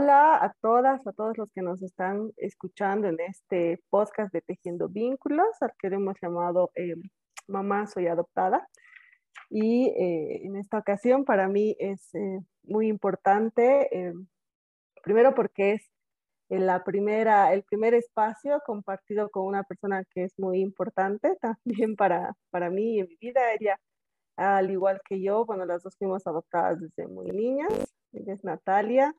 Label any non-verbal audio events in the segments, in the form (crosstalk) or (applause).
Hola a todas, a todos los que nos están escuchando en este podcast de Tejiendo Vínculos, al que hemos llamado eh, Mamá Soy Adoptada. Y eh, en esta ocasión para mí es eh, muy importante, primero porque es la primera, el primer espacio compartido con una persona que es muy importante también (laughs) para, para mí y en mi vida. Ella, al igual que yo, bueno, las dos fuimos adoptadas desde muy niñas. Ella es Natalia.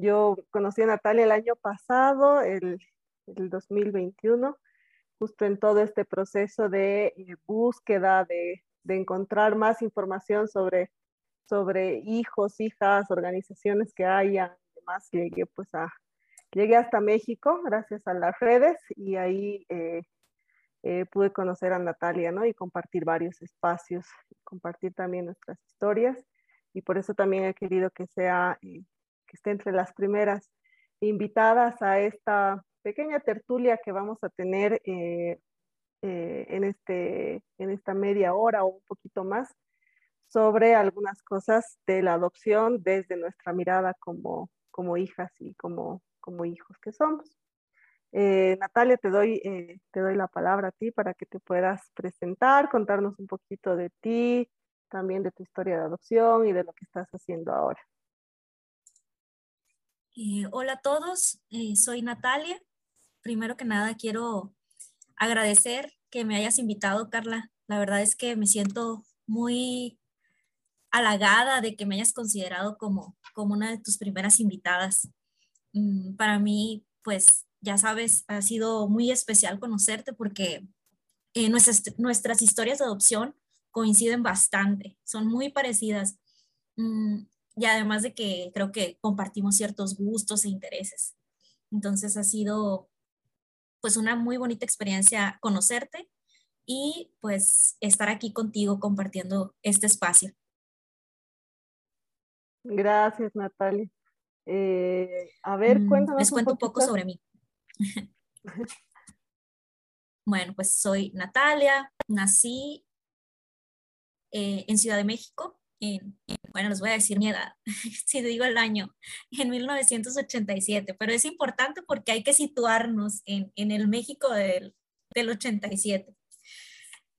Yo conocí a Natalia el año pasado, el, el 2021, justo en todo este proceso de eh, búsqueda, de, de, encontrar más información sobre, sobre hijos, hijas, organizaciones que haya. Además, llegué pues llegué hasta México gracias a las redes y ahí eh, eh, pude conocer a Natalia, ¿no? Y compartir varios espacios, compartir también nuestras historias y por eso también he querido que sea que esté entre las primeras invitadas a esta pequeña tertulia que vamos a tener eh, eh, en, este, en esta media hora o un poquito más sobre algunas cosas de la adopción desde nuestra mirada como, como hijas y como, como hijos que somos. Eh, Natalia, te doy, te doy la palabra a ti para que te puedas presentar, contarnos un poquito de ti, también de tu historia de adopción y de lo que estás haciendo ahora. Eh, hola a todos, eh, soy Natalia. Primero que nada quiero agradecer que me hayas invitado, Carla. La verdad es que me siento muy halagada de que me hayas considerado como, como una de tus primeras invitadas. Mm, para mí, pues ya sabes, ha sido muy especial conocerte porque eh, nuestras, nuestras historias de adopción coinciden bastante, son muy parecidas. Mm, y además de que creo que compartimos ciertos gustos e intereses. Entonces ha sido pues una muy bonita experiencia conocerte y pues estar aquí contigo compartiendo este espacio. Gracias, Natalia. Eh, a ver, mm, cuéntanos. Les cuento un, poco sobre mí. (laughs) bueno, pues soy Natalia, nací eh, en Ciudad de México bueno, les voy a decir mi edad, (laughs) si digo el año, en 1987, pero es importante porque hay que situarnos en, en el México del, del 87.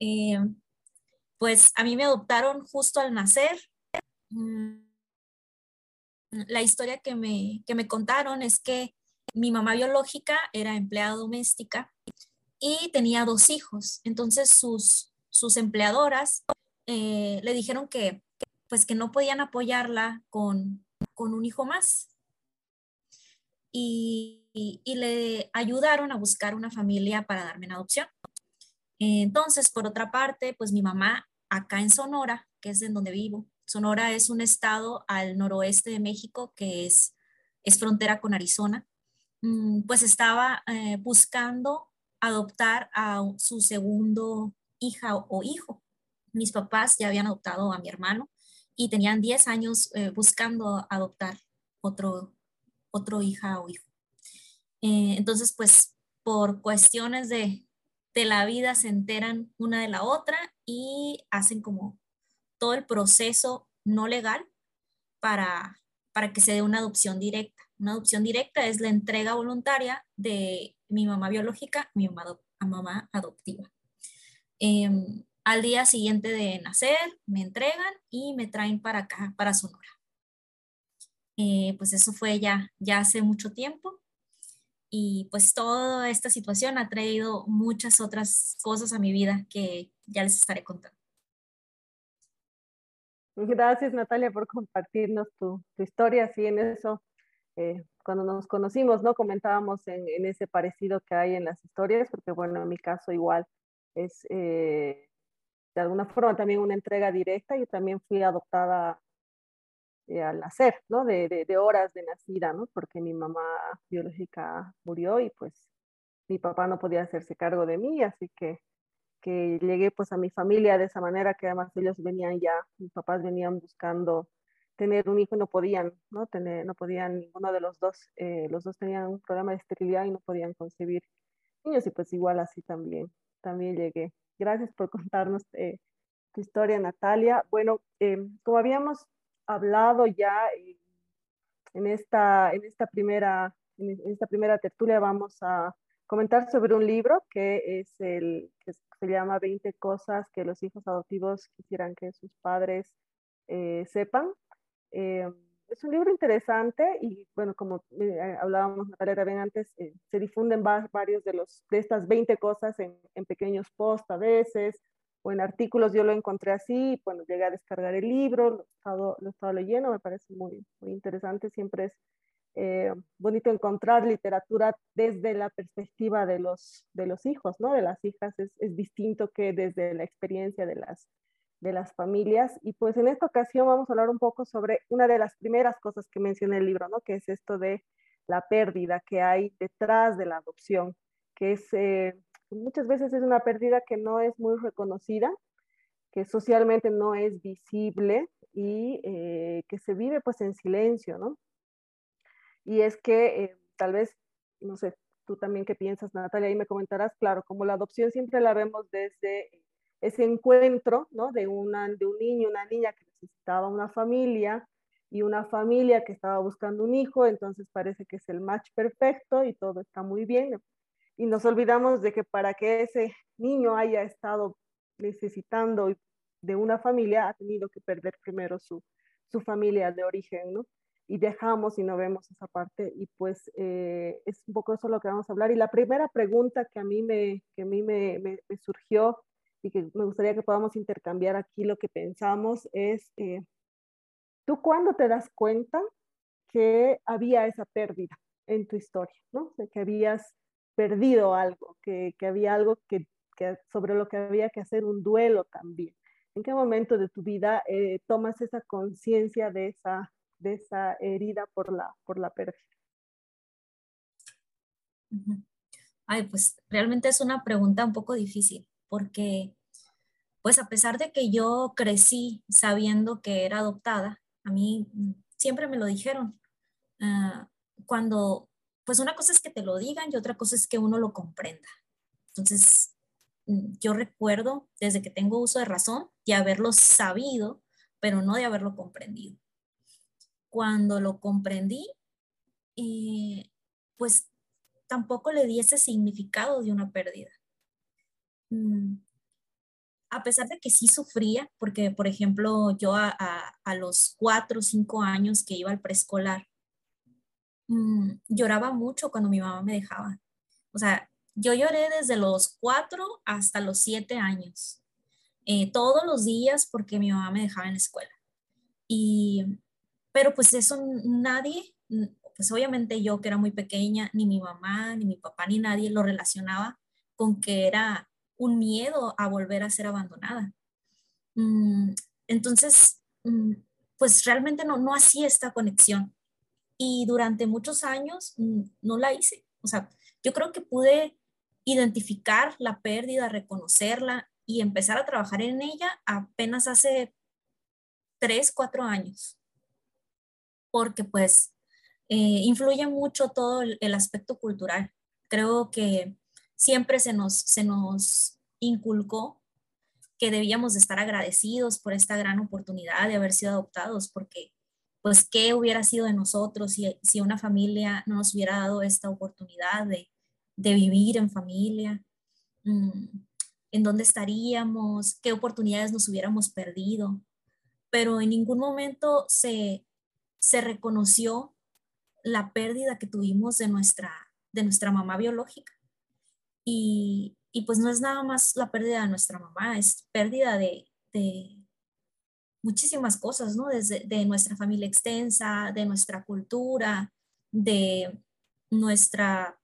Eh, pues a mí me adoptaron justo al nacer. Mm, la historia que me, que me contaron es que mi mamá biológica era empleada doméstica y tenía dos hijos. Entonces sus, sus empleadoras eh, le dijeron que pues que no podían apoyarla con, un hijo más. Y, le ayudaron a buscar una familia para darme en adopción. Entonces, por otra parte, pues mi mamá acá en Sonora, que es en donde vivo, Sonora es un estado al noroeste de México que es, es frontera con Arizona, mm, pues estaba eh, buscando adoptar a su segundo hija o hijo. Mis papás ya habían adoptado a mi hermano y tenían 10 años eh, buscando adoptar otro, otro hija o hijo. Eh, entonces, pues por cuestiones de, de la vida se enteran una de la otra y hacen como todo el proceso no legal para, para que se dé una adopción directa. Una adopción directa es la entrega voluntaria de mi mamá biológica mi mamá, a mamá adoptiva. Em, al día siguiente de nacer, me entregan y me traen para acá, para Sonora. Eh, pues eso fue ya, ya hace mucho tiempo. Y pues toda esta situación ha traído muchas otras cosas a mi vida que ya les estaré contando. Gracias Natalia por compartirnos tu, historia. Sí, en eso, eh, cuando nos conocimos, ¿no? Comentábamos en, en, ese parecido que hay en las historias, porque bueno, en mi caso igual es eh, de alguna forma también una entrega directa. y también fui adoptada eh, al nacer, ¿no? De, de, horas de nacida, ¿no? Porque mi mamá biológica murió y pues mi papá no podía hacerse cargo de mí, así que, que llegué pues a mi familia de esa manera que además ellos venían ya, mis papás venían buscando tener un hijo y no podían, ¿no? Tener, no podían ninguno de los dos, eh, los dos tenían un problema de esterilidad y no podían concebir niños y pues igual así también, también llegué. Gracias por contarnos eh, tu historia, Natalia. Bueno, em, como habíamos hablado ya, en, esta, en, esta primera, en esta primera tertulia vamos a comentar sobre un libro que es el que se llama 20 cosas que los hijos adoptivos quisieran que sus padres eh, sepan. Eh, es un libro interesante y bueno, como eh, hablábamos Natalia también antes, se difunden varios de, los, de estas 20 cosas en, en, pequeños posts a veces o en artículos. Yo lo encontré así, bueno, llegué a descargar el libro, lo he estado, lo he estado leyendo, me parece muy, muy interesante. Siempre es eh, bonito encontrar literatura desde la perspectiva de los, de los hijos, ¿no? De las hijas es, es, distinto que desde la experiencia de las, de las familias. Y pues en esta ocasión vamos a hablar un poco sobre una de las primeras cosas que menciona el libro, ¿no? Que es esto de la pérdida que hay detrás de la adopción, que es, eh, muchas veces es una pérdida que no es muy reconocida, que socialmente no es visible y eh, que se vive pues en silencio, ¿no? Y es que eh, tal vez, no sé, tú también qué piensas, Natalia, ahí me comentarás, claro, como la adopción siempre la vemos desde ese encuentro, ¿no? De, una, de un niño, una niña que necesitaba una familia y una familia que estaba buscando un hijo, entonces parece que es el match perfecto y todo está muy bien. Y nos olvidamos de que para que ese niño haya estado necesitando de una familia, ha tenido que perder primero su, su familia de origen, ¿no? y dejamos y no vemos esa parte y pues eh, es un poco eso lo que vamos a hablar. Y la primera pregunta que a mí me, que a mí me, me, surgió y que me gustaría que podamos intercambiar aquí lo que pensamos es, eh, ¿tú cuándo te das cuenta que había esa pérdida en tu historia? ¿no? que habías perdido algo, que, que había algo que, que, sobre lo que había que hacer un duelo también. ¿En qué momento de tu vida eh, tomas esa conciencia de esa de esa herida por la, por la pérdida. Ay, pues realmente es una pregunta un poco difícil, porque pues a pesar de que yo crecí sabiendo que era adoptada, a mí siempre me lo dijeron. Ah, cuando, pues una cosa es que te lo digan y otra cosa es que uno lo comprenda. Entonces, yo recuerdo desde que tengo uso de razón de haberlo sabido, pero no de haberlo comprendido cuando lo comprendí, eh, pues tampoco le di ese significado de una pérdida. Mm, a pesar de que sí sufría, porque por ejemplo yo a, los cuatro o cinco años que iba al preescolar, mm, lloraba mucho cuando mi mamá me dejaba. O sea, yo lloré desde los cuatro hasta los siete años, eh, todos los días porque mi mamá me dejaba en la escuela. Y pero pues eso nadie, pues obviamente yo que era muy pequeña, ni mi mamá, ni mi papá, ni nadie lo relacionaba con que era un miedo a volver a ser abandonada. Mm, entonces, mm, pues realmente no, no hacía esta conexión. Y durante muchos años mm, no la hice. O sea, yo creo que pude identificar la pérdida, reconocerla y empezar a trabajar en ella apenas hace tres, cuatro años porque pues eh, influye mucho todo el, aspecto cultural. Creo que siempre se nos, se nos inculcó que debíamos de estar agradecidos por esta gran oportunidad de haber sido adoptados, porque pues qué hubiera sido de nosotros si, si una familia no nos hubiera dado esta oportunidad de, de vivir en familia, mm, en dónde estaríamos, qué oportunidades nos hubiéramos perdido, pero en ningún momento se, se reconoció la pérdida que tuvimos de nuestra, de nuestra mamá biológica. Y, pues no es nada más la pérdida de nuestra mamá, es pérdida de, muchísimas cosas, ¿no? Desde de nuestra familia extensa, de nuestra cultura, de nuestra,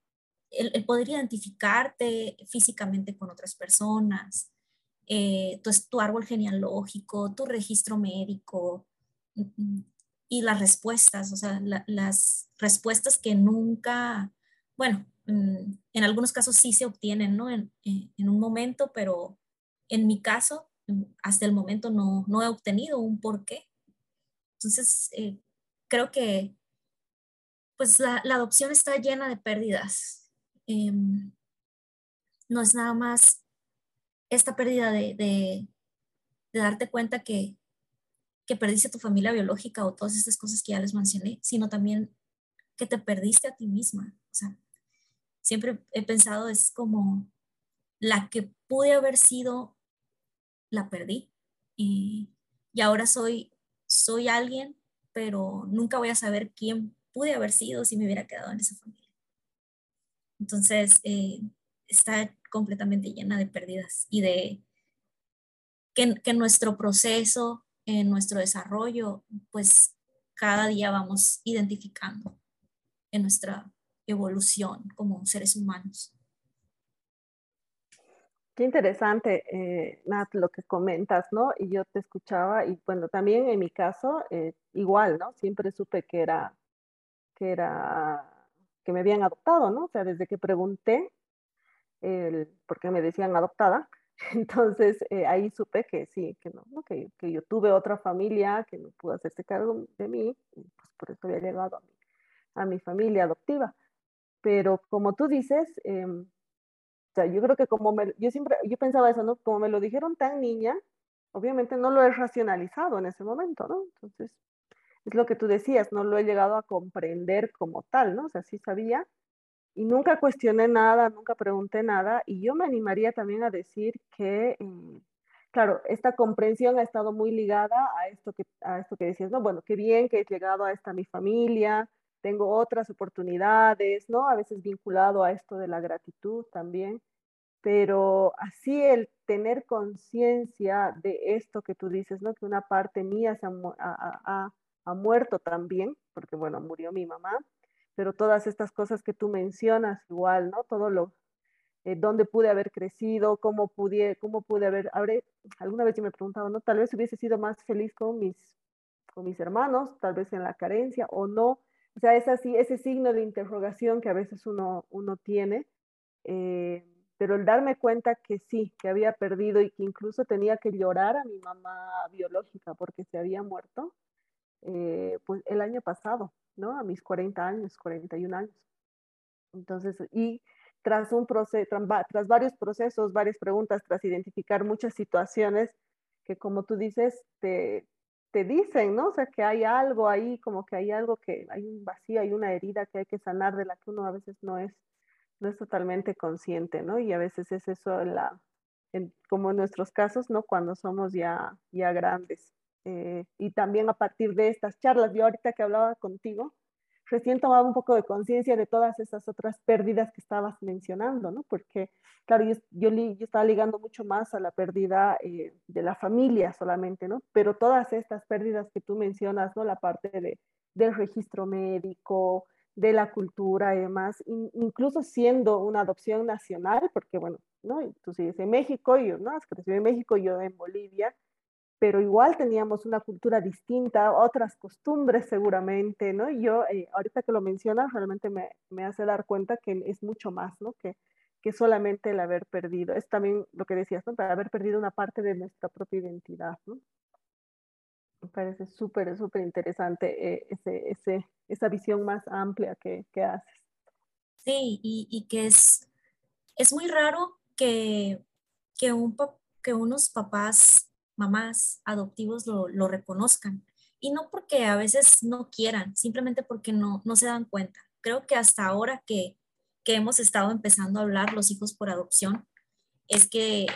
el, poder identificarte físicamente con otras personas, eh, tu, tu árbol genealógico, tu registro médico, mm, y las respuestas, o sea, las respuestas que nunca, bueno, en, algunos casos sí se obtienen, ¿no? En, en, un momento, pero en mi caso, mm, hasta el momento no, no he obtenido un porqué. Entonces, eh, creo que pues la, la, adopción está llena de pérdidas. Em, no es nada más esta pérdida de, de, de darte cuenta que, que perdiste a tu familia biológica o todas estas cosas que ya les mencioné, sino también que te perdiste a ti misma. O sea, siempre he pensado es como la que pude haber sido, la perdí. Y, ahora soy, soy alguien, pero nunca voy a saber quién pude haber sido si me hubiera quedado en esa familia. Entonces, eh, está completamente llena de pérdidas y de que, que nuestro proceso, en nuestro desarrollo, pues cada día vamos identificando en nuestra evolución como seres humanos. Qué interesante, eh, Nat, lo que comentas, ¿no? Y yo te escuchaba y bueno, también en mi caso, eh, igual, ¿no? Siempre supe que era, que era, que me habían adoptado, ¿no? O sea, desde que pregunté el, por qué me decían adoptada, (laughs) entonces eh, ahí supe que sí, que no, ¿no? Que, que, yo tuve otra familia que no pudo hacerse cargo de mí, y pues por eso había llegado a mi, a mi familia adoptiva. Pero como tú dices, eh, o sea, yo creo que como me, yo siempre, yo pensaba eso, ¿no? Como me lo dijeron tan niña, obviamente no lo he racionalizado en ese momento, ¿no? Entonces, es lo que tú decías, no lo he llegado a comprender como tal, ¿no? O sea, sí sabía y nunca cuestioné nada, nunca pregunté nada y yo me animaría también a decir que, eh, claro, esta comprensión ha estado muy ligada a esto que, a esto que decías, ¿no? Bueno, qué bien que he llegado a esta mi familia, tengo otras oportunidades, ¿no? A veces vinculado a esto de la gratitud también, pero así el tener conciencia de esto que tú dices, ¿no? Que una parte mía se ha, ha, muerto también, porque bueno, murió mi mamá, pero todas estas cosas que tú mencionas igual, ¿no? Todo lo, eh, dónde pude haber crecido, cómo pude, cómo pude haber, habré, alguna vez yo me preguntaba, ¿no? Tal vez hubiese sido más feliz con mis, con mis hermanos, tal vez en la carencia o no, o sea, es así, ese signo de interrogación que a veces uno, uno tiene, eh, pero el darme cuenta que sí, que había perdido y que incluso tenía que llorar a mi mamá biológica porque se había muerto, eh, pues el año pasado, ¿no? A mis 40 años, 41 años. Entonces, y tras un proceso, tras varios procesos, varias preguntas, tras identificar muchas situaciones que como tú dices, te, te dicen, ¿no? O sea, que hay algo ahí, como que hay algo que, hay un vacío, hay una herida que hay que sanar de la que uno a veces no es, no es totalmente consciente, ¿no? Y a veces es eso, la, como en nuestros casos, ¿no? Cuando somos ya, ya grandes. Eh, y también a partir de estas charlas, yo ahorita que hablaba contigo, recién tomaba un poco de conciencia de todas esas otras pérdidas que estabas mencionando, ¿no? Porque, claro, yo, yo, estaba ligando mucho más a la pérdida eh, de la familia solamente, ¿no? Pero todas estas pérdidas que tú mencionas, ¿no? La parte de, del registro médico, de la cultura y demás, incluso siendo una adopción nacional, porque, bueno, ¿no? Tú sigues en México, yo, ¿no? Has crecido en México, yo en Bolivia, pero igual teníamos una cultura distinta, otras costumbres seguramente, ¿no? Yo, eh, ahorita que lo mencionas, realmente me, me, hace dar cuenta que es mucho más, ¿no? Que, que solamente el haber perdido. Es también lo que decías, ¿no? Para haber perdido una parte de nuestra propia identidad. Me parece súper, súper interesante eh, ese, ese, esa visión más amplia que, que haces. Sí, y, y, que es, es muy raro que, que, un, que unos papás mamás adoptivos lo, lo, reconozcan. Y no porque a veces no quieran, simplemente porque no, no se dan cuenta. Creo que hasta ahora que, que hemos estado empezando a hablar los hijos por adopción, es que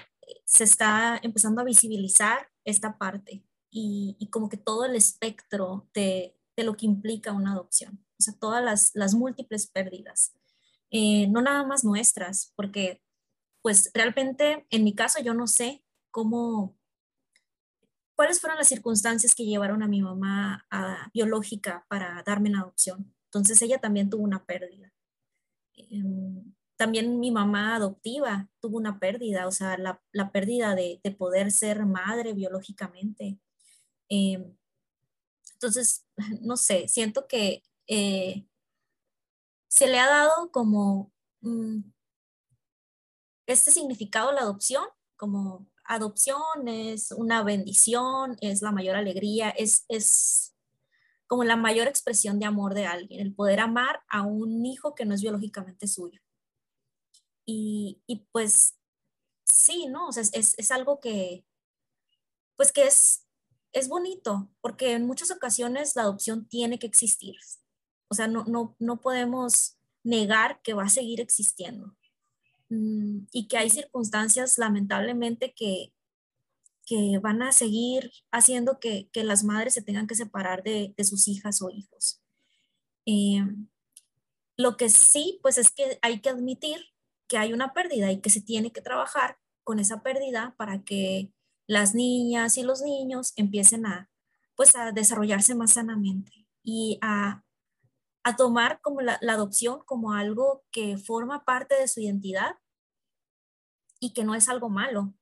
se está empezando a visibilizar esta parte y, y como que todo el espectro de, de, lo que implica una adopción, o sea, todas las, las múltiples pérdidas, eh, no nada más nuestras, porque pues realmente en mi caso yo no sé cómo, cuáles fueron las circunstancias que llevaron a mi mamá biológica para darme en adopción. Entonces ella también tuvo una pérdida. Em, también mi mamá adoptiva tuvo una pérdida, o sea, la, pérdida de, poder ser madre biológicamente. Em, entonces, (laughs) no sé, siento que eh, se le ha dado como mm, este significado a la adopción, como adopción es una bendición, es la mayor alegría, es, es como la mayor expresión de amor de alguien, el poder amar a un hijo que no es biológicamente suyo. Y, y pues sí, ¿no? O sea, es, es, algo que, pues que es, es bonito porque en muchas ocasiones la adopción tiene que existir. O sea, no, no, no podemos negar que va a seguir existiendo y que hay circunstancias lamentablemente que, que van a seguir haciendo que, que, las madres se tengan que separar de, de sus hijas o hijos. Eh, lo que sí, pues es que hay que admitir que hay una pérdida y que se tiene que trabajar con esa pérdida para que las niñas y los niños empiecen a, pues a desarrollarse más sanamente y a, a tomar como la, la, adopción como algo que forma parte de su identidad y que no es algo malo.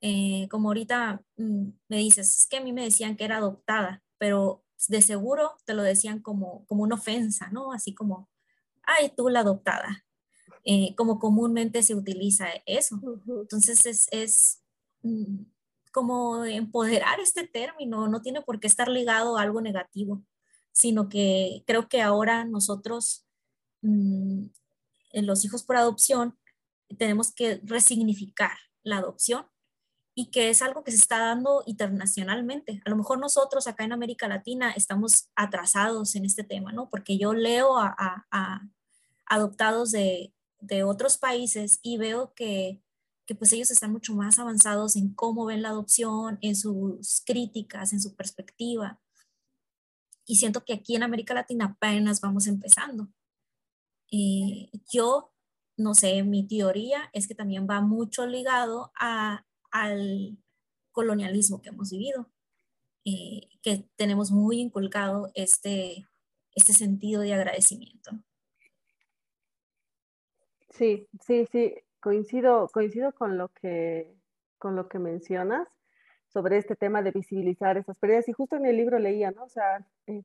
Eh, como ahorita mm, me dices, es que a mí me decían que era adoptada, pero de seguro te lo decían como, como una ofensa, ¿no? Así como, ay, tú la adoptada. Eh, como comúnmente se utiliza eso. Entonces es, es mm, como empoderar este término, no tiene por qué estar ligado a algo negativo, sino que creo que ahora nosotros, mm, los hijos por adopción, tenemos que resignificar la adopción y que es algo que se está dando internacionalmente. A lo mejor nosotros acá en América Latina estamos atrasados en este tema, ¿no? Porque yo leo a, a adoptados de, de otros países y veo que, que, pues ellos están mucho más avanzados en cómo ven la adopción, en sus críticas, en su perspectiva. Y siento que aquí en América Latina apenas vamos empezando. Eh, yo, no sé, mi teoría es que también va mucho ligado a, al colonialismo que hemos vivido, eh, que tenemos muy inculcado este, este sentido de agradecimiento. Sí, sí, sí, coincido, coincido con lo que, con lo que mencionas sobre este tema de visibilizar esas pérdidas. Y justo en el libro leía, ¿no? O sea, eh,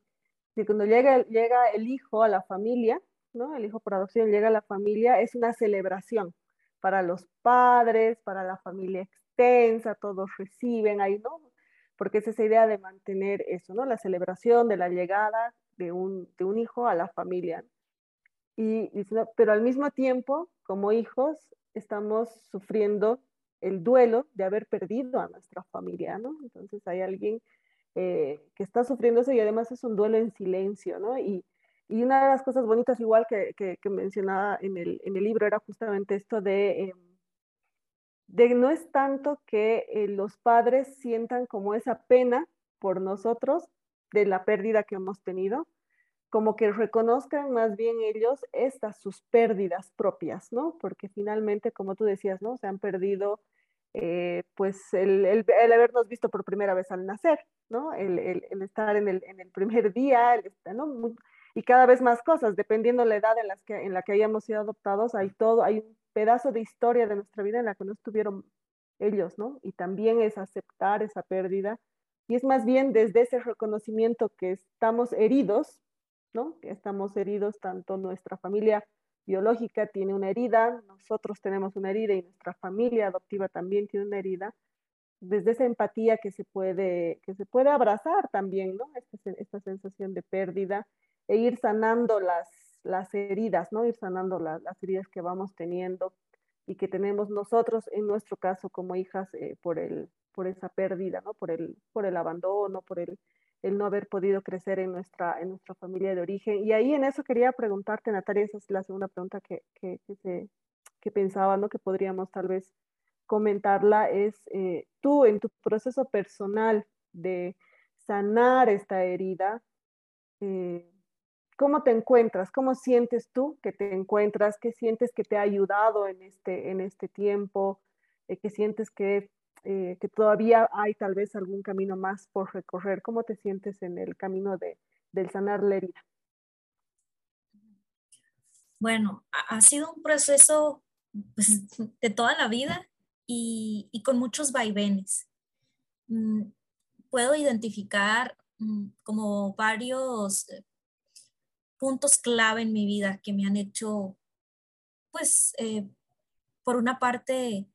cuando llega, llega el hijo a la familia, ¿no? El hijo por adopción llega a la familia, es una celebración para los padres, para la familia extensa, todos reciben ahí, ¿no? Porque es esa idea de mantener eso, ¿no? La celebración de la llegada de un, de un hijo a la familia. Y, pero al mismo tiempo, como hijos, estamos sufriendo el duelo de haber perdido a nuestra familia, ¿no? Entonces hay alguien eh, que está sufriendo eso y además es un duelo en silencio, ¿no? Y, y una de las cosas bonitas, igual que, que, mencionaba en el, en el, libro, era justamente esto de, eh, de no es tanto que eh, los padres sientan como esa pena por nosotros de la pérdida que hemos tenido, como que reconozcan más bien ellos estas sus pérdidas propias, ¿no? Porque finalmente, como tú decías, ¿no? Se han perdido, eh, pues, el, el, el, habernos visto por primera vez al nacer, ¿no? El, el estar en en el, primer día, ¿no? Y cada vez más cosas, dependiendo la edad en, las que, en la que hayamos sido adoptados, hay todo, hay un pedazo de historia de nuestra vida en la que no estuvieron ellos, ¿no? Y también es aceptar esa pérdida. Y es más bien desde ese reconocimiento que estamos heridos que estamos heridos, tanto nuestra familia biológica tiene una herida, nosotros tenemos una herida y nuestra familia adoptiva también tiene una herida, desde esa empatía que se puede, que se puede abrazar también, ¿no? Esta, esta sensación de pérdida e ir sanando las, las heridas, ¿no? Ir sanando las heridas que vamos teniendo y que tenemos nosotros, en nuestro caso como hijas, eh, por, el, por esa pérdida, ¿no? Por el, por el abandono, por el, el no haber podido crecer en nuestra, en nuestra familia de origen. Y ahí en eso quería preguntarte, Natalia, esa es la segunda pregunta que, que, que, que pensaba, ¿no? Que podríamos tal vez comentarla, es eh, tú en tu proceso personal de sanar esta herida, eh, ¿cómo te encuentras? ¿Cómo sientes tú que te encuentras? ¿Qué sientes que te ha ayudado en este, en este tiempo? Eh, ¿Qué sientes que eh, que todavía hay tal vez algún camino más por recorrer. ¿Cómo te sientes en el camino de, del sanar la? Bueno, ha sido un proceso pues, (laughs) de toda la vida y, y con muchos vaivenes. Mm, puedo identificar mm, como varios eh, puntos clave en mi vida que me han hecho, pues, eh, por una parte,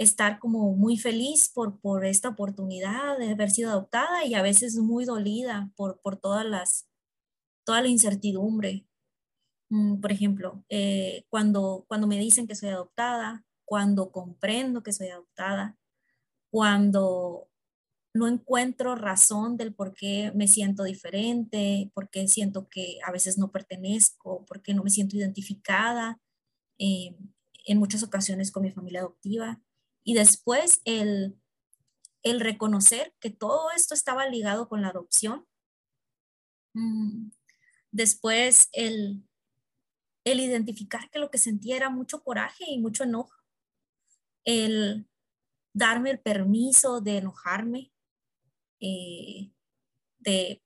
estar como muy feliz por, por esta oportunidad de haber sido adoptada y a veces muy dolida por, por todas las, toda la incertidumbre. Mm, por ejemplo, eh, cuando, cuando me dicen que soy adoptada, cuando comprendo que soy adoptada, cuando no encuentro razón del por qué me siento diferente, por qué siento que a veces no pertenezco, por qué no me siento identificada eh, en muchas ocasiones con mi familia adoptiva. Y después el, el reconocer que todo esto estaba ligado con la adopción. Mm, después el, el identificar que lo que sentía era mucho coraje y mucho enojo. El darme el permiso de enojarme, eh, de,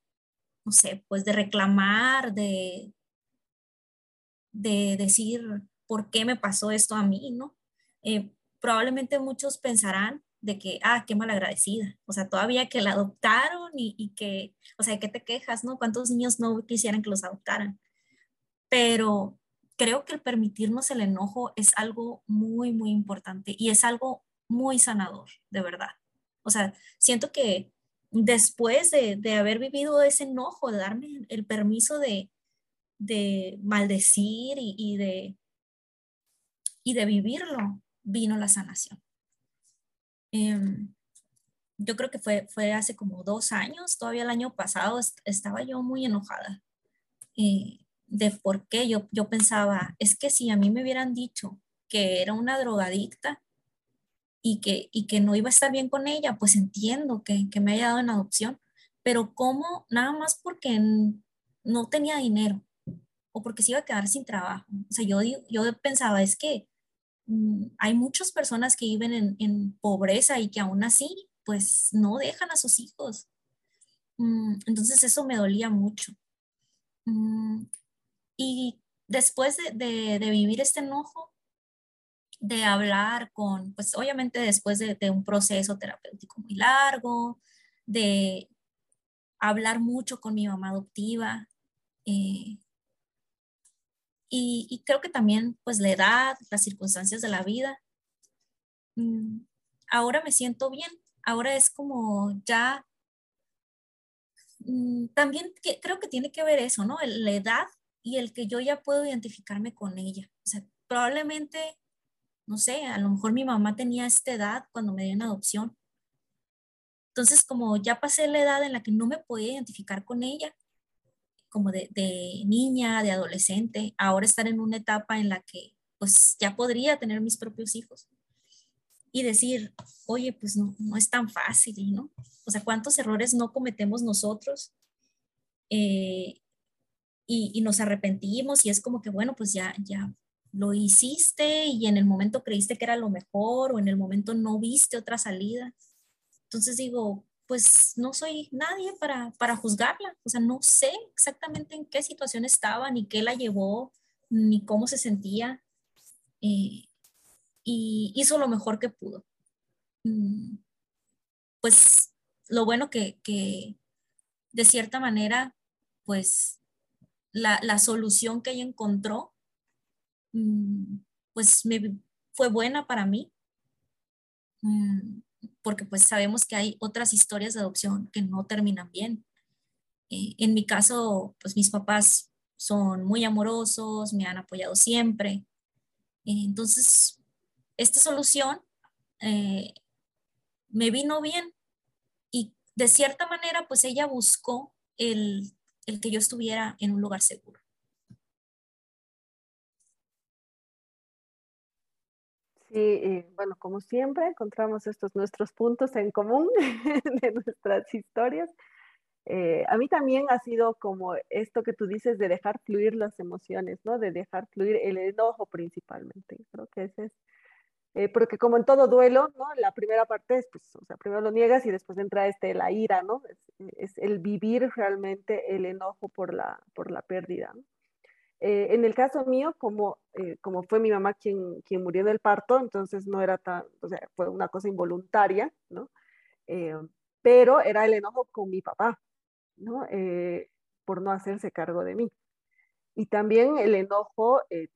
no sé, pues de reclamar, de, de decir por qué me pasó esto a mí, ¿no? Eh, probablemente muchos pensarán de que, ah, qué malagradecida, o sea, todavía que la adoptaron y, y que, o sea, ¿qué te quejas, no? ¿Cuántos niños no quisieran que los adoptaran? Pero creo que el permitirnos el enojo es algo muy, muy importante y es algo muy sanador, de verdad. O sea, siento que después de, haber vivido ese enojo, de darme el permiso de, maldecir y, de, y de vivirlo, vino la sanación. Em, yo creo que fue, fue hace como dos años, todavía el año pasado estaba yo muy enojada eh, de por qué yo, yo pensaba, es que si a mí me hubieran dicho que era una drogadicta, y que, y que no iba a estar bien con ella, pues entiendo que, que me haya dado en adopción, pero ¿cómo? Nada más porque no tenía dinero o porque se iba a quedar sin trabajo. O sea, yo, yo pensaba, es que hay muchas personas que viven en, pobreza y que aún así, pues no dejan a sus hijos. Mm, entonces eso me dolía mucho. Mm, y después de, de, de vivir este enojo, de hablar con, pues obviamente después de, un proceso terapéutico muy largo, de hablar mucho con mi mamá adoptiva. Eh, y, creo que también pues la edad, las circunstancias de la vida. Mm, ahora me siento bien, ahora es como ya, mm, también creo que tiene que ver eso, ¿no? La edad y el que yo ya puedo identificarme con ella. O sea, probablemente no sé, a lo mejor mi mamá tenía esta edad cuando me dio en adopción. Entonces, como ya pasé la edad en la que no me podía identificar con ella, como de, niña, de adolescente, ahora estar en una etapa en la que pues ya podría tener mis propios hijos y decir, oye, pues no, no es tan fácil, ¿no? O sea, ¿cuántos errores no cometemos nosotros? Eh, y, y, nos arrepentimos y es como que, bueno, pues ya, ya lo hiciste y en el momento creíste que era lo mejor o en el momento no viste otra salida. Entonces digo, pues no soy nadie para, para juzgarla, o sea, no sé exactamente en qué situación estaba, ni qué la llevó, ni cómo se sentía, eh, y hizo lo mejor que pudo. Mm, pues lo bueno que, que de cierta manera, pues la, la solución que ella encontró Mm, pues me, fue buena para mí, mm, porque pues sabemos que hay otras historias de adopción que no terminan bien. Eh, en mi caso, pues mis papás son muy amorosos, me han apoyado siempre. Entonces, esta solución eh, me vino bien y de cierta manera, pues ella buscó el, el que yo estuviera en un lugar seguro. Y bueno, como siempre, encontramos estos nuestros puntos en común (laughs) de nuestras historias. Eh, a mí también ha sido como esto que tú dices de dejar fluir las emociones, ¿no? De dejar fluir el enojo principalmente. Creo que ese es, eh, porque como en todo duelo, ¿no? La primera parte es, pues, o sea, primero lo niegas y después entra este, la ira, ¿no? Es, es el vivir realmente el enojo por la, por la pérdida, ¿no? Eh, en el caso mío, como, eh, como fue mi mamá quien, quien murió del parto, entonces no era tan, o sea, fue una cosa involuntaria, ¿no? Eh, pero era el enojo con mi papá, ¿no? por no hacerse cargo de mí. Y también el enojo, de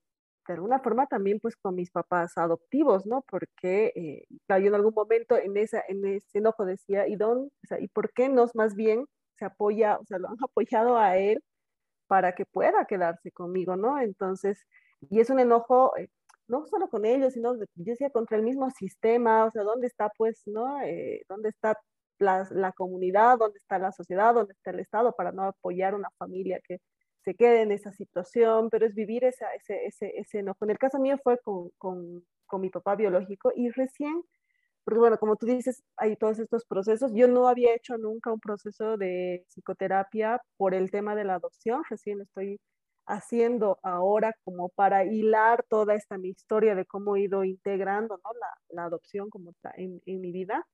alguna forma, también pues con mis papás adoptivos, ¿no? Porque yo en algún momento en, esa, en ese enojo decía, ¿y, dónde, o sea, ¿y por qué nos más bien se apoya, o sea, lo han apoyado a él para que pueda quedarse conmigo, ¿no? Entonces, y es un enojo, eh, no solo con ellos, sino, yo decía, contra el mismo sistema, o sea, ¿dónde está, pues, ¿no? Eh, ¿Dónde está la, comunidad, dónde está la sociedad, dónde está el Estado para no apoyar una familia que se quede en esa situación, pero es vivir ese, ese, ese enojo. En el caso mío fue con, con, con mi papá biológico y recién porque bueno, como tú dices, hay todos estos procesos. Yo no había hecho nunca un proceso de psicoterapia por el tema de la adopción, recién estoy haciendo ahora como para hilar toda esta mi historia de cómo he ido integrando ¿no? la, la, adopción como está en, en, mi vida.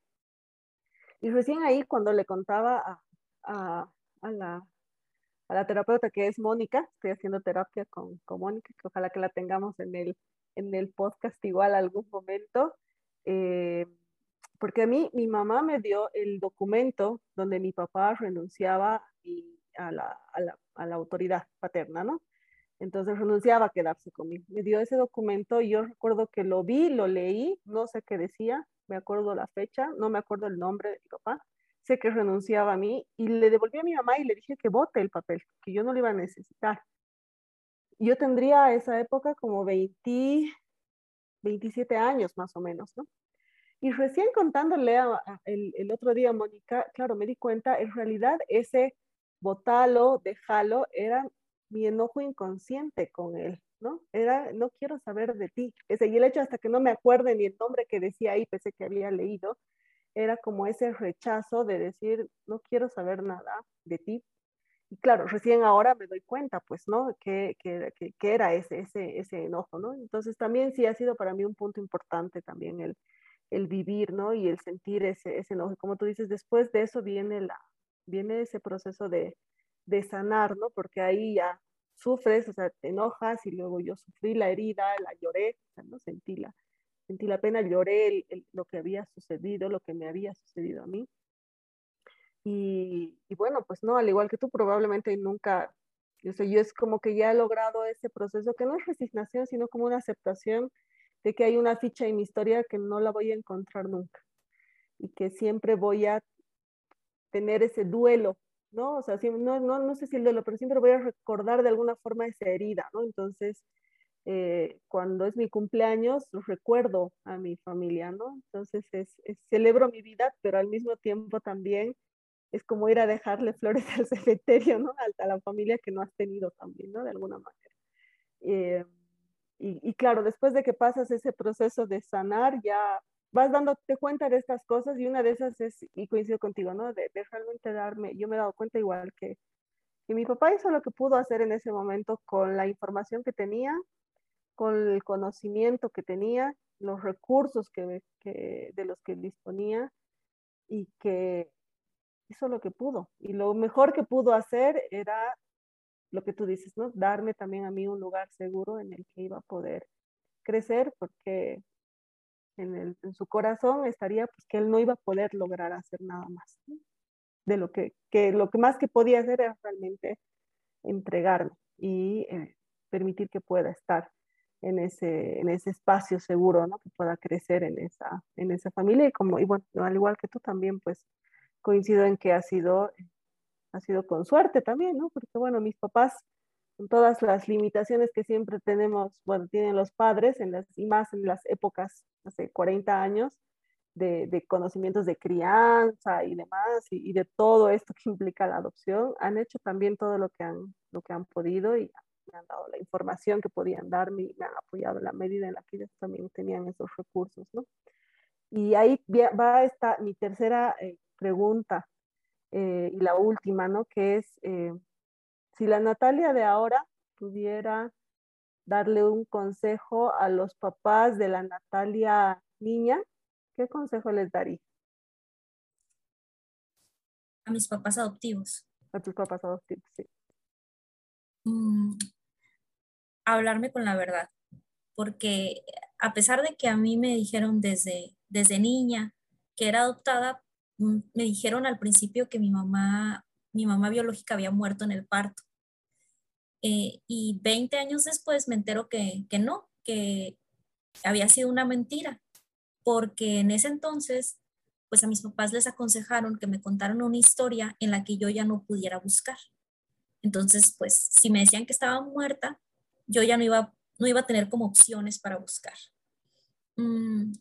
Y recién ahí cuando le contaba a, a, a, la, a la terapeuta que es Mónica, estoy haciendo terapia con, con Mónica, que ojalá que la tengamos en el, en el podcast igual algún momento. Eh, porque a mí mi mamá me dio el documento donde mi papá renunciaba a, la, a, la, a, la, autoridad paterna, ¿no? Entonces renunciaba a quedarse conmigo. Me dio ese documento y yo recuerdo que lo vi, lo leí, no sé qué decía, me acuerdo la fecha, no me acuerdo el nombre de mi papá, sé que renunciaba a mí y le devolví a mi mamá y le dije que vote el papel, que yo no lo iba a necesitar. Yo tendría a esa época como 20, 27 años más o menos, ¿no? Y recién contándole el, otro día a Mónica, claro, me di cuenta, en realidad ese botalo, déjalo, era mi enojo inconsciente con él, ¿no? Era, no quiero saber de ti. Ese, y el hecho hasta que no me acuerde ni el nombre que decía ahí, pese que había leído, era como ese rechazo de decir, no quiero saber nada de ti. Y claro, recién ahora me doy cuenta, pues, ¿no? Que, que, que era ese, ese, ese enojo, ¿no? Entonces también sí ha sido para mí un punto importante también el, el vivir, ¿no? Y el sentir ese, ese enojo. Como tú dices, después de eso viene, la, viene ese proceso de, de sanar, ¿no? Porque ahí ya sufres, o sea, te enojas y luego yo sufrí la herida, la lloré, o sea, ¿no? Sentí la, sentí la pena, lloré lo que había sucedido, lo que me había sucedido a mí. Y, y, bueno, pues no, al igual que tú, probablemente nunca, yo sé, yo es como que ya he logrado ese proceso que no es resignación, sino como una aceptación de que hay una ficha en mi historia que no la voy a encontrar nunca y que siempre voy a tener ese duelo, ¿no? O sea, no, no, no sé si el duelo, pero siempre voy a recordar de alguna forma esa herida, ¿no? Entonces, eh, cuando es mi cumpleaños, recuerdo a mi familia, ¿no? Entonces, es, celebro mi vida, pero al mismo tiempo también es como ir a dejarle flores (laughs) al cementerio, ¿no? A, a la familia que no has tenido también, ¿no? De alguna manera. Eh, y, claro, después de que pasas ese proceso de sanar, ya vas dándote cuenta de estas cosas y una de esas es, y coincido contigo, ¿no? De, realmente darme, yo me he dado cuenta igual que, que mi papá hizo lo que pudo hacer en ese momento con la información que tenía, con el conocimiento que tenía, los recursos que, que, de los que disponía y que hizo lo que pudo. Y lo mejor que pudo hacer era lo que tú dices, ¿no? Darme también a mí un lugar seguro en el que iba a poder crecer, porque en, su corazón estaría pues que él no iba a poder lograr hacer nada más. De lo que, que, lo que más que podía hacer era realmente entregarme y eh, permitir que pueda estar en ese, en ese espacio seguro, ¿no? Que pueda crecer en esa, en esa familia y como, y bueno, al igual que tú también, pues coincido en que ha sido ha sido con suerte también, ¿no? Porque bueno, mis papás, con todas las limitaciones que siempre tenemos, bueno, tienen los padres, en las, y más en las épocas, hace 40 años, de, de conocimientos de crianza y demás, y, de todo esto que implica la adopción, han hecho también todo lo que han, lo que han podido y me han dado la información que podían darme y me han apoyado en la medida en la que ellos también tenían esos recursos, ¿no? Y ahí va esta, mi tercera eh, pregunta. Eh, y la última, ¿no? Que es, eh, si la Natalia de ahora pudiera darle un consejo a los papás de la Natalia niña, ¿qué consejo les daría? A mis papás adoptivos. A tus papás adoptivos, sí. Mm, hablarme con la verdad, porque a pesar de que a mí me dijeron desde, desde niña que era adoptada, me dijeron al principio que mi mamá, mi mamá biológica había muerto en el parto. Eh, y 20 años después me entero que, que no, que había sido una mentira, porque en ese entonces, pues a mis papás les aconsejaron que me contaran una historia en la que yo ya no pudiera buscar. Entonces, pues si me decían que estaba muerta, yo ya no iba, no iba a tener como opciones para buscar. Mm,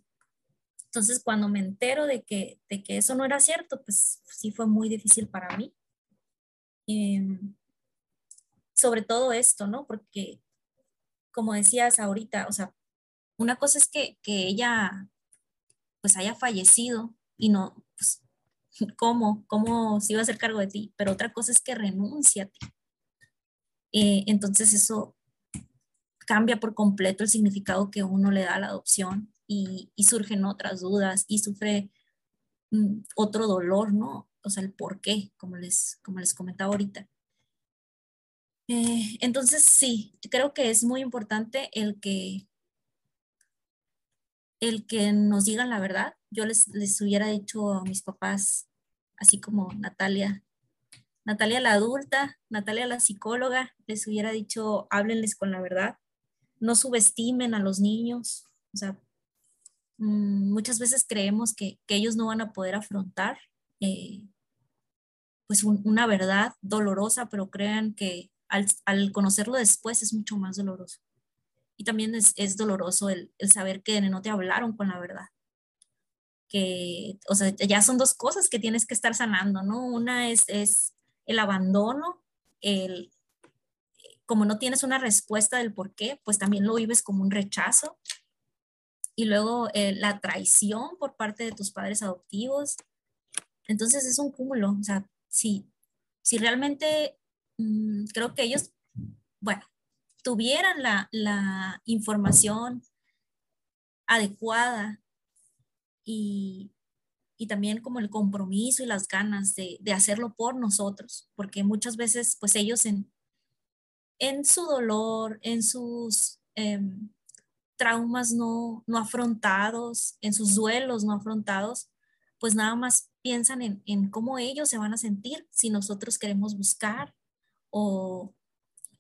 Entonces, cuando me entero de que, de que eso no era cierto, pues sí fue muy difícil para mí. Em, sobre todo esto, ¿no? Porque, como decías ahorita, o sea, una cosa es que, que ella pues haya fallecido y no, pues, (laughs) ¿cómo? ¿Cómo se iba a hacer cargo de ti? Pero otra cosa es que renuncia a ti. Eh, entonces eso cambia por completo el significado que uno le da a la adopción y, surgen otras dudas y sufre mm, otro dolor, ¿no? O sea, el por qué, como les, como les comentaba ahorita. Eh, entonces, sí, creo que es muy importante el que, el que nos digan la verdad. Yo les, les hubiera dicho a mis papás, así como Natalia, Natalia la adulta, Natalia la psicóloga, les hubiera dicho, háblenles con la verdad, no subestimen a los niños, o sea, muchas veces creemos que, ellos no van a poder afrontar eh, pues una verdad dolorosa, pero crean que al, conocerlo después es mucho más doloroso. Y también es, doloroso el, saber que no te hablaron con la verdad. Que, o sea, ya son dos cosas que tienes que estar sanando, ¿no? Una es, es el abandono, el, como no tienes una respuesta del por qué, pues también lo vives como un rechazo. Y luego eh, la traición por parte de tus padres adoptivos. Entonces es un cúmulo, o sea, si, si realmente Mm, creo que ellos, bueno, tuvieran la, la información adecuada y, y, también como el compromiso y las ganas de, de, hacerlo por nosotros, porque muchas veces pues ellos en, en su dolor, en sus em, traumas no, no afrontados, en sus duelos no afrontados, pues nada más piensan en, en cómo ellos se van a sentir si nosotros queremos buscar o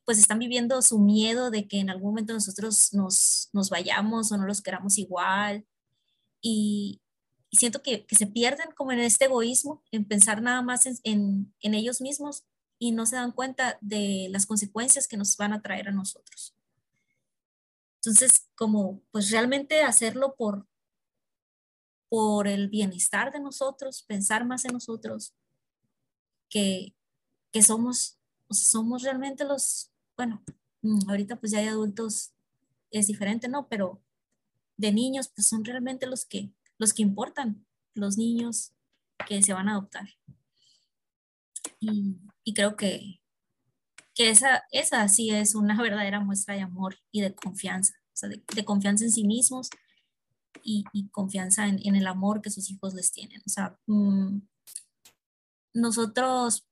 pues están viviendo su miedo de que en algún momento nosotros nos, nos vayamos o no los queramos igual. Y, siento que, que, se pierden como en este egoísmo, en pensar nada más en, en, en, ellos mismos y no se dan cuenta de las consecuencias que nos van a traer a nosotros. Entonces, como pues realmente hacerlo por, por el bienestar de nosotros, pensar más en nosotros, que, que somos somos realmente los, bueno, mm, ahorita pues ya hay adultos, es diferente, ¿no? Pero de niños, pues son realmente los que, los que importan, los niños que se van a adoptar. Y, creo que, que esa, esa sí es una verdadera muestra de amor y de confianza, o sea, de, confianza en sí mismos y, confianza en, en, el amor que sus hijos les tienen. O sea, mm, nosotros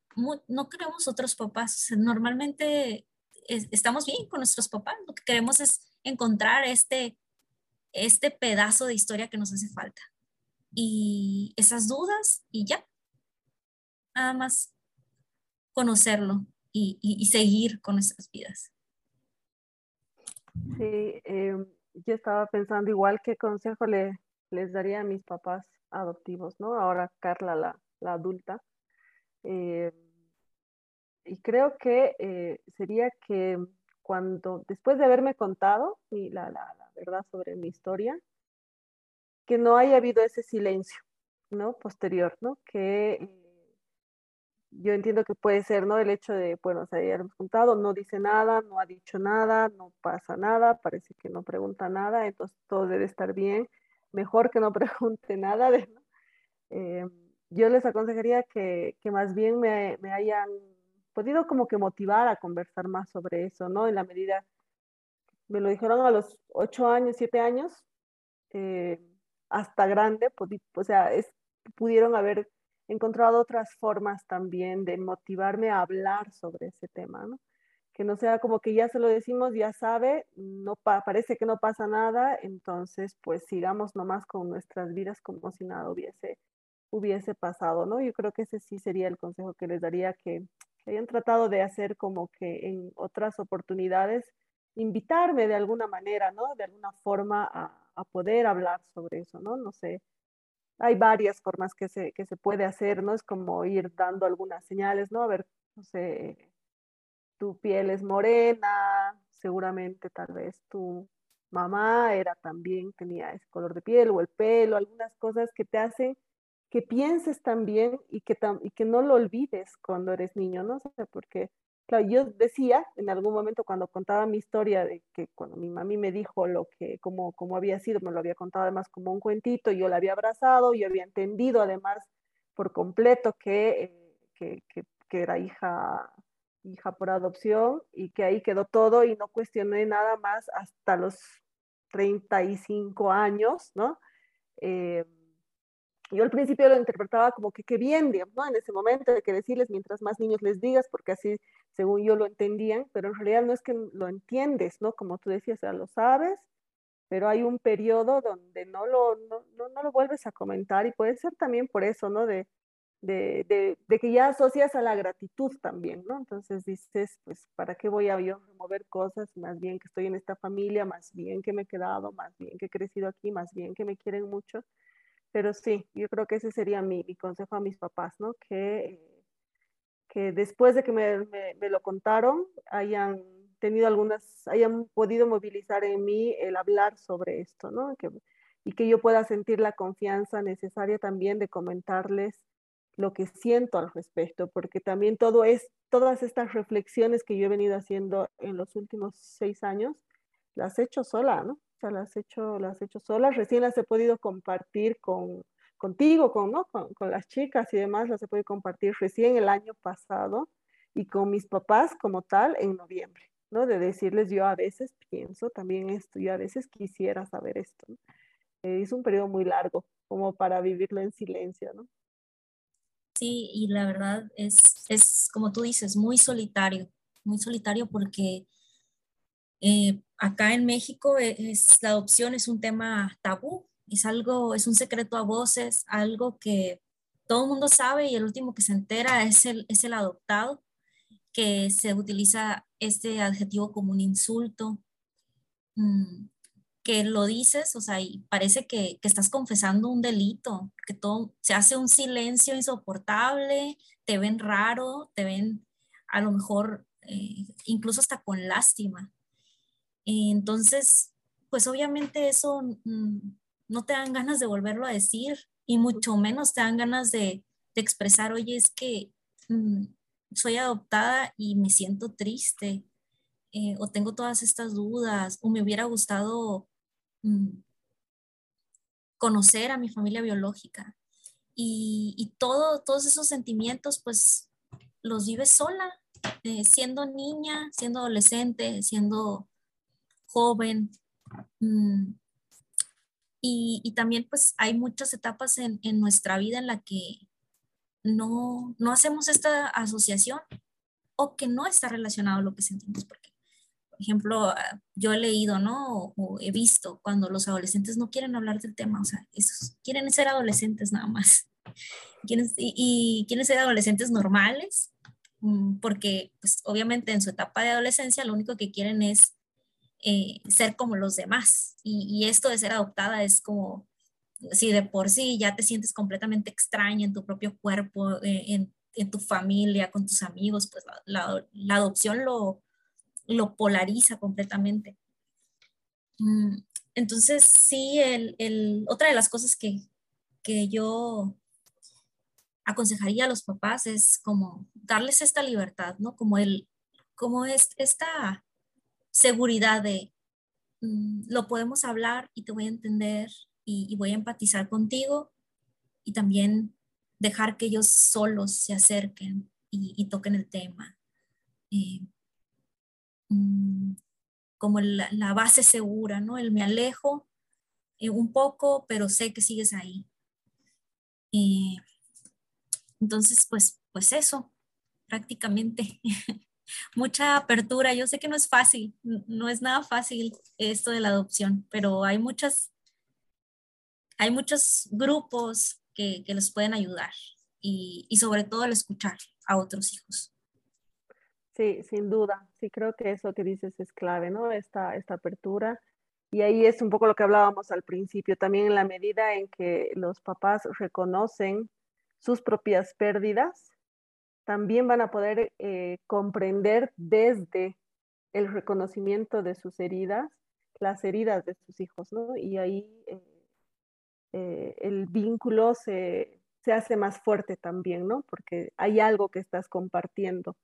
no queremos otros papás. Normalmente estamos bien con nuestros papás. Lo que queremos es encontrar este, este pedazo de historia que nos hace falta. Y esas dudas y ya. Nada más conocerlo y, seguir con nuestras vidas. Sí, em, yo estaba pensando igual qué consejo le, les daría a mis papás adoptivos, ¿no? Ahora Carla, la, la adulta. Eh, y creo que eh, sería que cuando, después de haberme contado la, la, la, verdad sobre mi historia, que no haya habido ese silencio, ¿no? Posterior, ¿no? Que eh, yo entiendo que puede ser, ¿no? El hecho de, bueno, se haya contado, no dice nada, no ha dicho nada, no pasa nada, parece que no pregunta nada, entonces todo debe estar bien. Mejor que no (laughs) pregunte nada. De, eh, yo les aconsejaría que, que más bien me, me hayan podido como que motivar a conversar más sobre eso, ¿no? En la medida, me lo dijeron a los ocho años, siete años, eh, hasta grande, o sea, es, pudieron haber encontrado otras formas también de motivarme a hablar sobre ese tema, ¿no? Que no sea como que ya se lo decimos, ya sabe, no parece que no pasa nada, entonces pues sigamos nomás con nuestras vidas como si nada hubiese, hubiese pasado, ¿no? Yo creo que ese sí sería el consejo que les daría que hayan tratado de hacer como que en otras oportunidades, invitarme de alguna manera, ¿no? De alguna forma a, poder hablar sobre eso, ¿no? No sé. Hay varias formas que se, que se puede hacer, ¿no? Es como ir dando algunas señales, ¿no? A ver, no sé, tu piel es morena, seguramente tal vez tú mamá era también, tenía ese color de piel o el pelo, algunas cosas que te hacen que pienses también y que, y que no lo olvides cuando eres niño, ¿no? O porque, claro, yo decía en algún momento cuando contaba mi historia de que cuando mi mami me dijo lo que, como, como había sido, me lo había contado además como un cuentito, yo la había abrazado, yo había entendido además por completo que, eh, que, que, que era hija hija por adopción y que ahí quedó todo y no cuestioné nada más hasta los 35 años, ¿no? Eh, yo al principio lo interpretaba como que qué bien, ¿no? En ese momento de que decirles mientras más niños les digas, porque así, según yo lo entendían, pero en realidad no es que lo entiendes, ¿no? Como tú decías, ya lo sabes, pero hay un periodo donde no lo, no, no, no lo vuelves a comentar y puede ser también por eso, ¿no? De, de, de, que ya asocias a la gratitud también, ¿no? Entonces dices, pues, ¿para qué voy a yo remover cosas? Más bien que estoy en esta familia, más bien que me he quedado, más bien que he crecido aquí, más bien que me quieren mucho. Pero sí, yo creo que ese sería mi, mi consejo a mis papás, ¿no? Que, que después de que me, me, lo contaron, hayan tenido algunas, hayan podido movilizar en mí el hablar sobre esto, ¿no? Que, y que yo pueda sentir la confianza necesaria también de comentarles lo que siento al respecto, porque también todo es, todas estas reflexiones que yo he venido haciendo en los últimos seis años, las he hecho sola, ¿no? Sea, las he hecho, las he hecho sola, recién las he podido compartir con, contigo, con, ¿no? Con, con, las chicas y demás, las he podido compartir recién el año pasado y con mis papás como tal en noviembre, ¿no? De decirles yo a veces pienso también esto, yo a veces quisiera saber esto. ¿no? Eh, es un periodo muy largo como para vivirlo en silencio, ¿no? Sí, y la verdad es, es, como tú dices, muy solitario, muy solitario porque eh, acá en México e, es, la adopción es un tema tabú, es algo, es un secreto a voces, algo que todo el mundo sabe y el último que se entera es el, es el adoptado, que se utiliza este adjetivo como un insulto. Mm, que lo dices, o sea, y parece que, que, estás confesando un delito, que todo se hace un silencio insoportable, te ven raro, te ven a lo mejor eh, incluso hasta con lástima. Entonces, pues obviamente eso mm, no te dan ganas de volverlo a decir y mucho menos te dan ganas de, expresar, oye, es que mm, soy adoptada y me siento triste. Eh, o tengo todas estas dudas, o me hubiera gustado Mm, conocer a mi familia biológica. Y, todo, todos esos sentimientos, pues los vives sola, eh, siendo niña, siendo adolescente, siendo joven. Mm, y, también pues hay muchas etapas en, en, nuestra vida en la que no, no hacemos esta asociación o que no está relacionado a lo que sentimos, porque ejemplo, ah, yo he leído, ¿no? O, he visto cuando los adolescentes no quieren hablar del tema, o sea, quieren ser adolescentes nada más. (laughs) Quieren, y, quieren ser adolescentes normales, mm, porque pues obviamente en su etapa de adolescencia lo único que quieren es eh, ser como los demás. Y, esto de ser adoptada es como, si de por sí ya te sientes completamente extraña en tu propio cuerpo, eh, en, en, tu familia, con tus amigos, pues la, la adopción lo, lo polariza completamente. Mm, entonces, sí, el, otra de las cosas que, yo aconsejaría a los papás es como darles esta libertad, ¿no? Como, el, como es esta seguridad de mm, lo podemos hablar y te voy a entender y, voy a empatizar contigo y también dejar que ellos solos se acerquen y, toquen el tema. Eh, Mm, como la, base segura, ¿no? El me alejo eh, un poco, pero sé que sigues ahí. entonces, pues, pues eso, prácticamente. (laughs) Mucha apertura. Yo sé que no es fácil, no es nada fácil esto de la adopción, pero hay muchas, hay muchos grupos que, que les pueden ayudar y, y sobre todo el escuchar a otros hijos. Sí, sin duda. Sí, creo que eso que dices es clave, ¿no? Esta, esta apertura. Y ahí es un poco lo que hablábamos al principio, también en la medida en que los papás reconocen sus propias pérdidas, también van a poder eh, comprender desde el reconocimiento de sus heridas las heridas de sus hijos, ¿no? Y ahí eh, el vínculo se, se, hace más fuerte también, ¿no? Porque hay algo que estás compartiendo.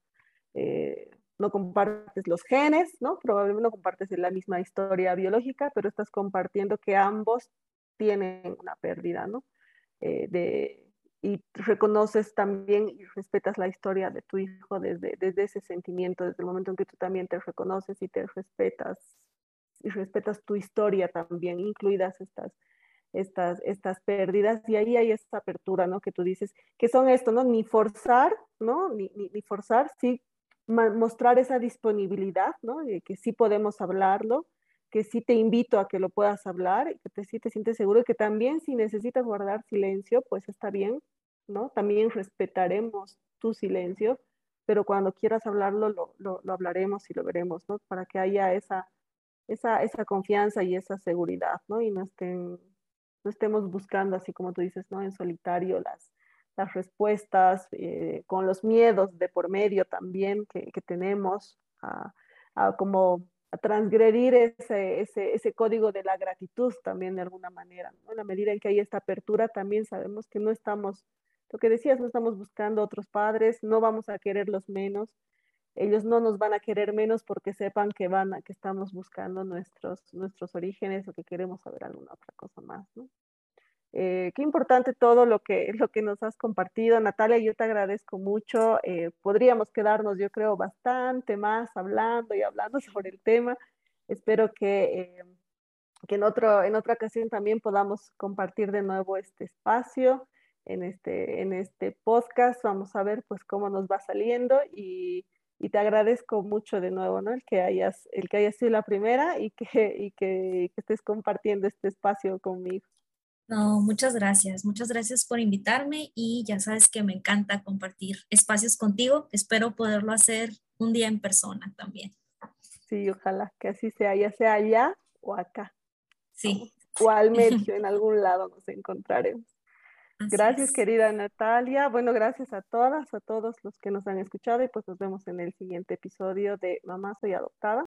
Eh, no compartes los genes, ¿no? Probablemente no compartes la misma historia biológica, pero estás compartiendo que ambos tienen una pérdida, ¿no? Eh, de, y reconoces también y respetas la historia de tu hijo desde, desde ese sentimiento, desde el momento en que tú también te reconoces y te respetas y respetas tu historia también, incluidas estas, estas, estas pérdidas, y ahí hay esta apertura, ¿no? Que tú dices, que son esto, ¿no? Ni forzar, ¿no? Ni, ni, forzar, sí mostrar esa disponibilidad, ¿no? Que sí podemos hablarlo, que sí te invito a que lo puedas hablar, que te, sí te sientes seguro y que también si necesitas guardar silencio, pues está bien, ¿no? También respetaremos tu silencio, pero cuando quieras hablarlo, lo, lo, lo hablaremos y lo veremos, ¿no? Para que haya esa, esa, esa confianza y esa seguridad, ¿no? Y no, estén, no estemos buscando, así como tú dices, ¿no? En solitario las, las respuestas, eh, con los miedos de por medio también que, que tenemos, a, a, como a transgredir ese, ese, ese, código de la gratitud también de alguna manera. ¿no? En la medida en que hay esta apertura, también sabemos que no estamos, lo que decías, no estamos buscando otros padres, no vamos a quererlos menos, ellos no nos van a querer menos porque sepan que van a, que estamos buscando nuestros, nuestros orígenes o que queremos saber alguna otra cosa más. ¿no? Eh, qué importante todo lo que, lo que nos has compartido, Natalia. Yo te agradezco mucho. Eh, podríamos quedarnos, yo creo, bastante más hablando y hablando (laughs) sobre el tema. Espero que, eh, que en, otro, en otra ocasión también podamos compartir de nuevo este espacio en este, en este podcast. Vamos a ver pues cómo nos va saliendo y, y te agradezco mucho de nuevo, ¿no? El que hayas, el que hayas sido la primera y que, y que, que estés compartiendo este espacio conmigo. No, muchas gracias. Muchas gracias por invitarme y ya sabes que me encanta compartir espacios contigo. Espero poderlo hacer un día en persona también. Sí, ojalá que así sea, ya sea allá o acá. Sí. O al medio, en (laughs) algún lado nos encontraremos. Así gracias, es. querida Natalia. Bueno, gracias a todas, a todos los que nos han escuchado y pues nos vemos en el siguiente episodio de Mamá Soy Adoptada.